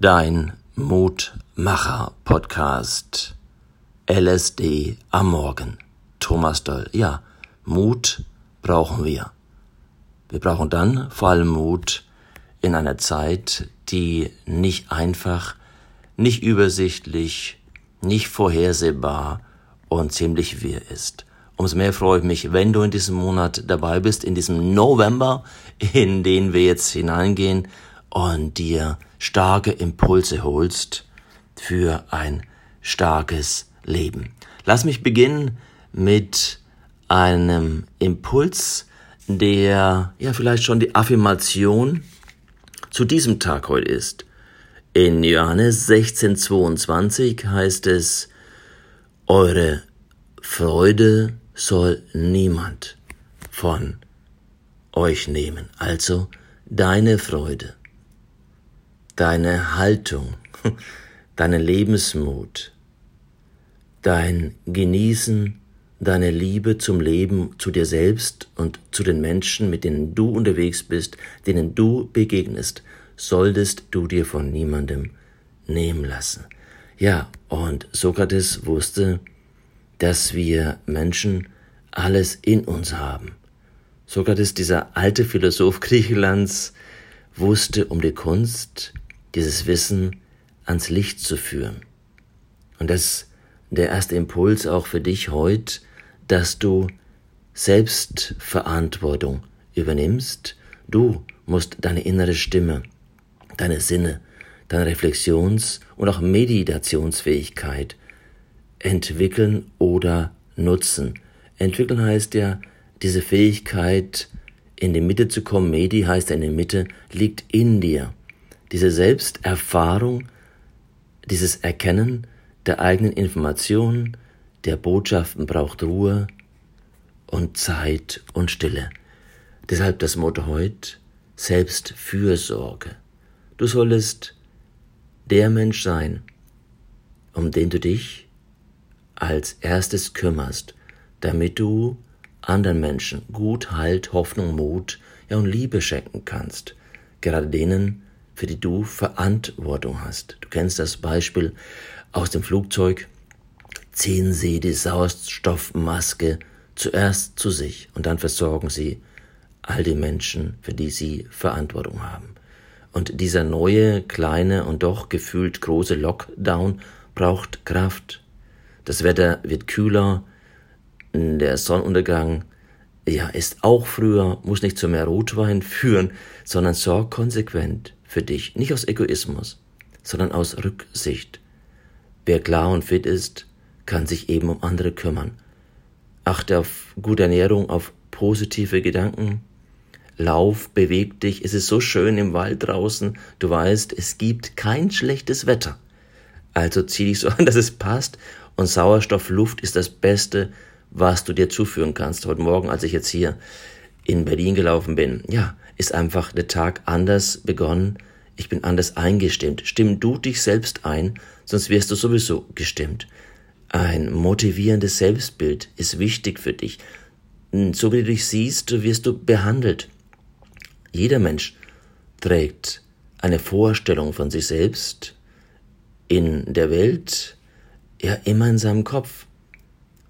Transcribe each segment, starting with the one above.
Dein Mutmacher-Podcast. LSD am Morgen. Thomas Doll. Ja, Mut brauchen wir. Wir brauchen dann vor allem Mut in einer Zeit, die nicht einfach, nicht übersichtlich, nicht vorhersehbar und ziemlich wirr ist. Umso mehr freue ich mich, wenn du in diesem Monat dabei bist, in diesem November, in den wir jetzt hineingehen und dir starke Impulse holst für ein starkes Leben. Lass mich beginnen mit einem Impuls, der ja vielleicht schon die Affirmation zu diesem Tag heute ist. In Johannes 16,22 heißt es, eure Freude soll niemand von euch nehmen. Also deine Freude, deine Haltung, deine Lebensmut, dein Genießen, deine Liebe zum Leben, zu dir selbst und zu den Menschen, mit denen du unterwegs bist, denen du begegnest, solltest du dir von niemandem nehmen lassen. Ja, und Sokrates wusste, dass wir Menschen alles in uns haben. Sokrates, dieser alte Philosoph Griechenlands, wusste um die Kunst, dieses Wissen ans Licht zu führen. Und das ist der erste Impuls auch für dich heute, dass du Selbstverantwortung übernimmst. Du musst deine innere Stimme, deine Sinne, deine Reflexions- und auch Meditationsfähigkeit entwickeln oder nutzen. Entwickeln heißt ja, diese Fähigkeit, in die Mitte zu kommen, Medi heißt ja in der Mitte, liegt in dir. Diese Selbsterfahrung, dieses Erkennen der eigenen Informationen, der Botschaften braucht Ruhe und Zeit und Stille. Deshalb das Motto heute, Selbstfürsorge. Du solltest der Mensch sein, um den du dich als erstes kümmerst, damit du anderen Menschen gut Halt, Hoffnung, Mut ja, und Liebe schenken kannst, gerade denen, für die du Verantwortung hast. Du kennst das Beispiel aus dem Flugzeug. Ziehen Sie die Sauerstoffmaske zuerst zu sich und dann versorgen Sie all die Menschen, für die Sie Verantwortung haben. Und dieser neue, kleine und doch gefühlt große Lockdown braucht Kraft, das Wetter wird kühler, der Sonnenuntergang ja, ist auch früher, muss nicht zu mehr Rotwein führen, sondern sorg konsequent für dich, nicht aus Egoismus, sondern aus Rücksicht. Wer klar und fit ist, kann sich eben um andere kümmern. Achte auf gute Ernährung, auf positive Gedanken. Lauf, beweg dich. Es ist so schön im Wald draußen. Du weißt, es gibt kein schlechtes Wetter. Also zieh dich so an, dass es passt und Sauerstoffluft ist das Beste, was du dir zuführen kannst. Heute Morgen, als ich jetzt hier in Berlin gelaufen bin, ja, ist einfach der Tag anders begonnen. Ich bin anders eingestimmt. Stimm du dich selbst ein, sonst wirst du sowieso gestimmt. Ein motivierendes Selbstbild ist wichtig für dich. So wie du dich siehst, wirst du behandelt. Jeder Mensch trägt eine Vorstellung von sich selbst in der Welt, ja immer in seinem Kopf.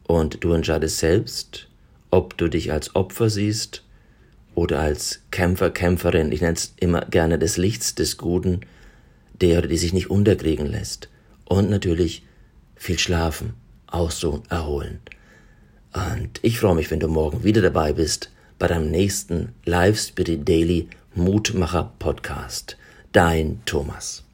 Und du entscheidest selbst, ob du dich als Opfer siehst oder als Kämpfer, Kämpferin, ich nenne es immer gerne des Lichts, des Guten, der oder die sich nicht unterkriegen lässt. Und natürlich viel schlafen, ausruhen, erholen. Und ich freue mich, wenn du morgen wieder dabei bist bei deinem nächsten Live Spirit Daily Mutmacher Podcast. Dein Thomas.